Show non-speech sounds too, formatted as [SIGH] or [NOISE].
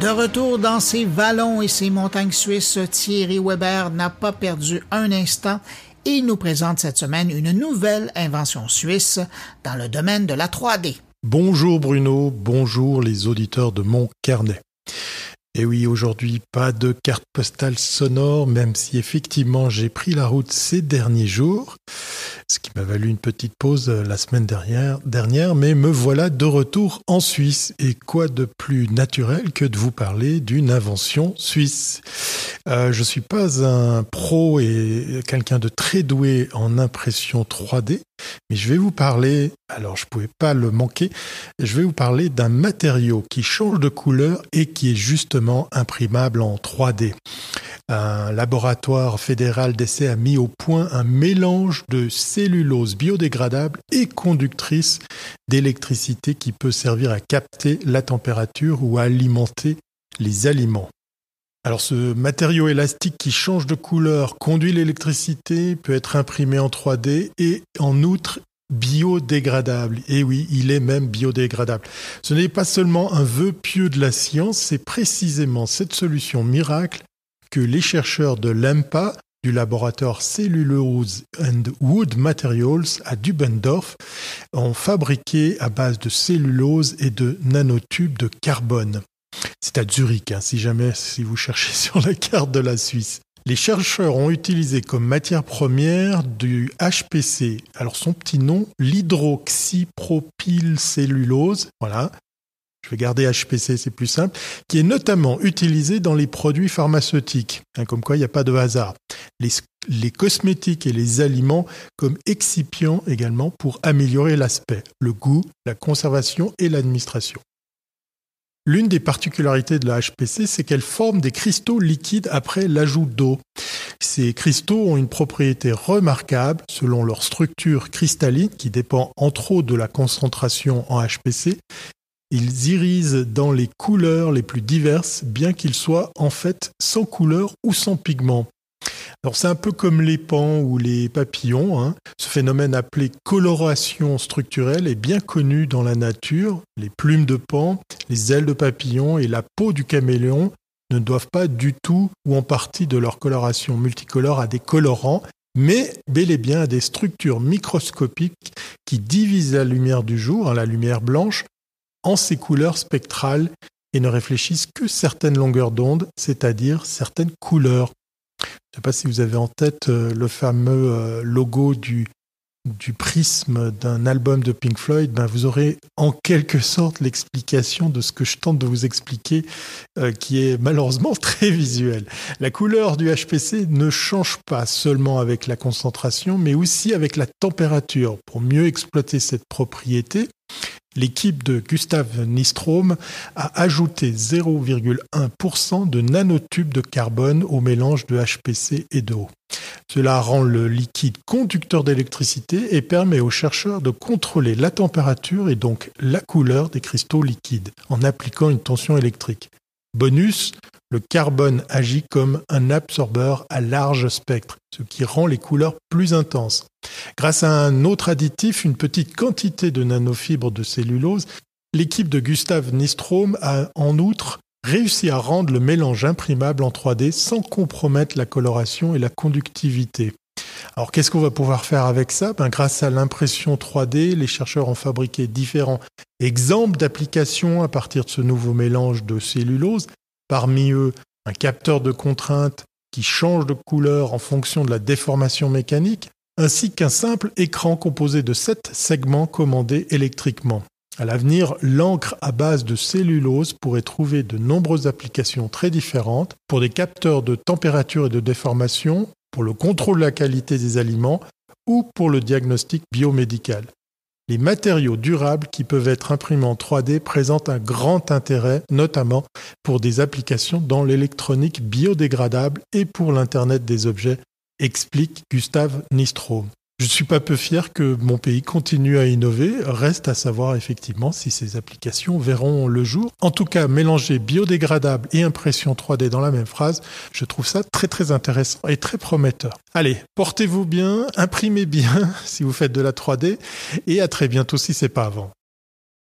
De retour dans ses vallons et ses montagnes suisses, Thierry Weber n'a pas perdu un instant et il nous présente cette semaine une nouvelle invention suisse dans le domaine de la 3D. Bonjour Bruno, bonjour les auditeurs de mon carnet. Et oui, aujourd'hui, pas de carte postale sonore, même si effectivement j'ai pris la route ces derniers jours, ce qui m'a valu une petite pause euh, la semaine dernière, mais me voilà de retour en Suisse. Et quoi de plus naturel que de vous parler d'une invention suisse? Euh, Je suis pas un pro et quelqu'un de très doué en impression 3D, mais je vais vous parler, alors je ne pouvais pas le manquer, je vais vous parler d'un matériau qui change de couleur et qui est justement imprimable en 3D. Un laboratoire fédéral d'essai a mis au point un mélange de cellulose biodégradable et conductrice d'électricité qui peut servir à capter la température ou à alimenter les aliments. Alors ce matériau élastique qui change de couleur conduit l'électricité, peut être imprimé en 3D et en outre biodégradable. Et oui, il est même biodégradable. Ce n'est pas seulement un vœu pieux de la science, c'est précisément cette solution miracle que les chercheurs de l'EMPA, du laboratoire Cellulose and Wood Materials à Dubendorf, ont fabriqué à base de cellulose et de nanotubes de carbone. C'est à Zurich, hein, si jamais si vous cherchez [LAUGHS] sur la carte de la Suisse. Les chercheurs ont utilisé comme matière première du HPC, alors son petit nom, l'hydroxypropylcellulose, voilà, je vais garder HPC, c'est plus simple, qui est notamment utilisé dans les produits pharmaceutiques, hein, comme quoi il n'y a pas de hasard. Les, les, cosmétiques et les aliments comme excipients également pour améliorer l'aspect, le goût, la conservation et l'administration. L'une des particularités de la HPC, c'est qu'elle forme des cristaux liquides après l'ajout d'eau. Ces cristaux ont une propriété remarquable selon leur structure cristalline qui dépend entre autres de la concentration en HPC. Ils irisent dans les couleurs les plus diverses, bien qu'ils soient en fait sans couleur ou sans pigment. Alors c'est un peu comme les pans ou les papillons. Hein. Ce phénomène appelé coloration structurelle est bien connu dans la nature. Les plumes de pan, les ailes de papillon et la peau du caméléon ne doivent pas du tout ou en partie de leur coloration multicolore à des colorants, mais bel et bien à des structures microscopiques qui divisent la lumière du jour, hein, la lumière blanche, en ses couleurs spectrales et ne réfléchissent que certaines longueurs d'onde, c'est-à-dire certaines couleurs. Je ne sais pas si vous avez en tête euh, le fameux euh, logo du, du prisme d'un album de Pink Floyd, ben vous aurez en quelque sorte l'explication de ce que je tente de vous expliquer, euh, qui est malheureusement [LAUGHS] très visuel. La couleur du HPC ne change pas seulement avec la concentration, mais aussi avec la température. Pour mieux exploiter cette propriété, L'équipe de Gustave Nistrom a ajouté 0,1% de nanotubes de carbone au mélange de HPC et d'eau. Cela rend le liquide conducteur d'électricité et permet aux chercheurs de contrôler la température et donc la couleur des cristaux liquides en appliquant une tension électrique. Bonus, le carbone agit comme un absorbeur à large spectre, ce qui rend les couleurs plus intenses. Grâce à un autre additif, une petite quantité de nanofibres de cellulose, l'équipe de Gustave Nistrom a en outre réussi à rendre le mélange imprimable en 3D sans compromettre la coloration et la conductivité. Alors qu'est-ce qu'on va pouvoir faire avec ça? Ben, Grâce à l'impression 3D, les chercheurs ont fabriqué différents exemples d'applications à partir de ce nouveau mélange de cellulose Parmi eux, un capteur de contrainte qui change de couleur en fonction de la déformation mécanique, ainsi qu'un simple écran composé de sept segments commandés électriquement. À l'avenir, l'encre à base de cellulose pourrait trouver de nombreuses applications très différentes pour des capteurs de température et de déformation, pour le contrôle de la qualité des aliments ou pour le diagnostic biomédical. Les matériaux durables qui peuvent être imprimés en 3D présentent un grand intérêt, notamment pour des applications dans l'électronique biodégradable et pour l'Internet des objets, explique Gustave Nistrom. Je suis pas peu fier que mon pays continue à innover. Reste à savoir effectivement si ces applications verront le jour. En tout cas, mélanger biodégradable et impression 3D dans la même phrase, je trouve ça très très intéressant et très prometteur. Allez, portez-vous bien, imprimez bien [LAUGHS] si vous faites de la 3D et à très bientôt si c'est pas avant.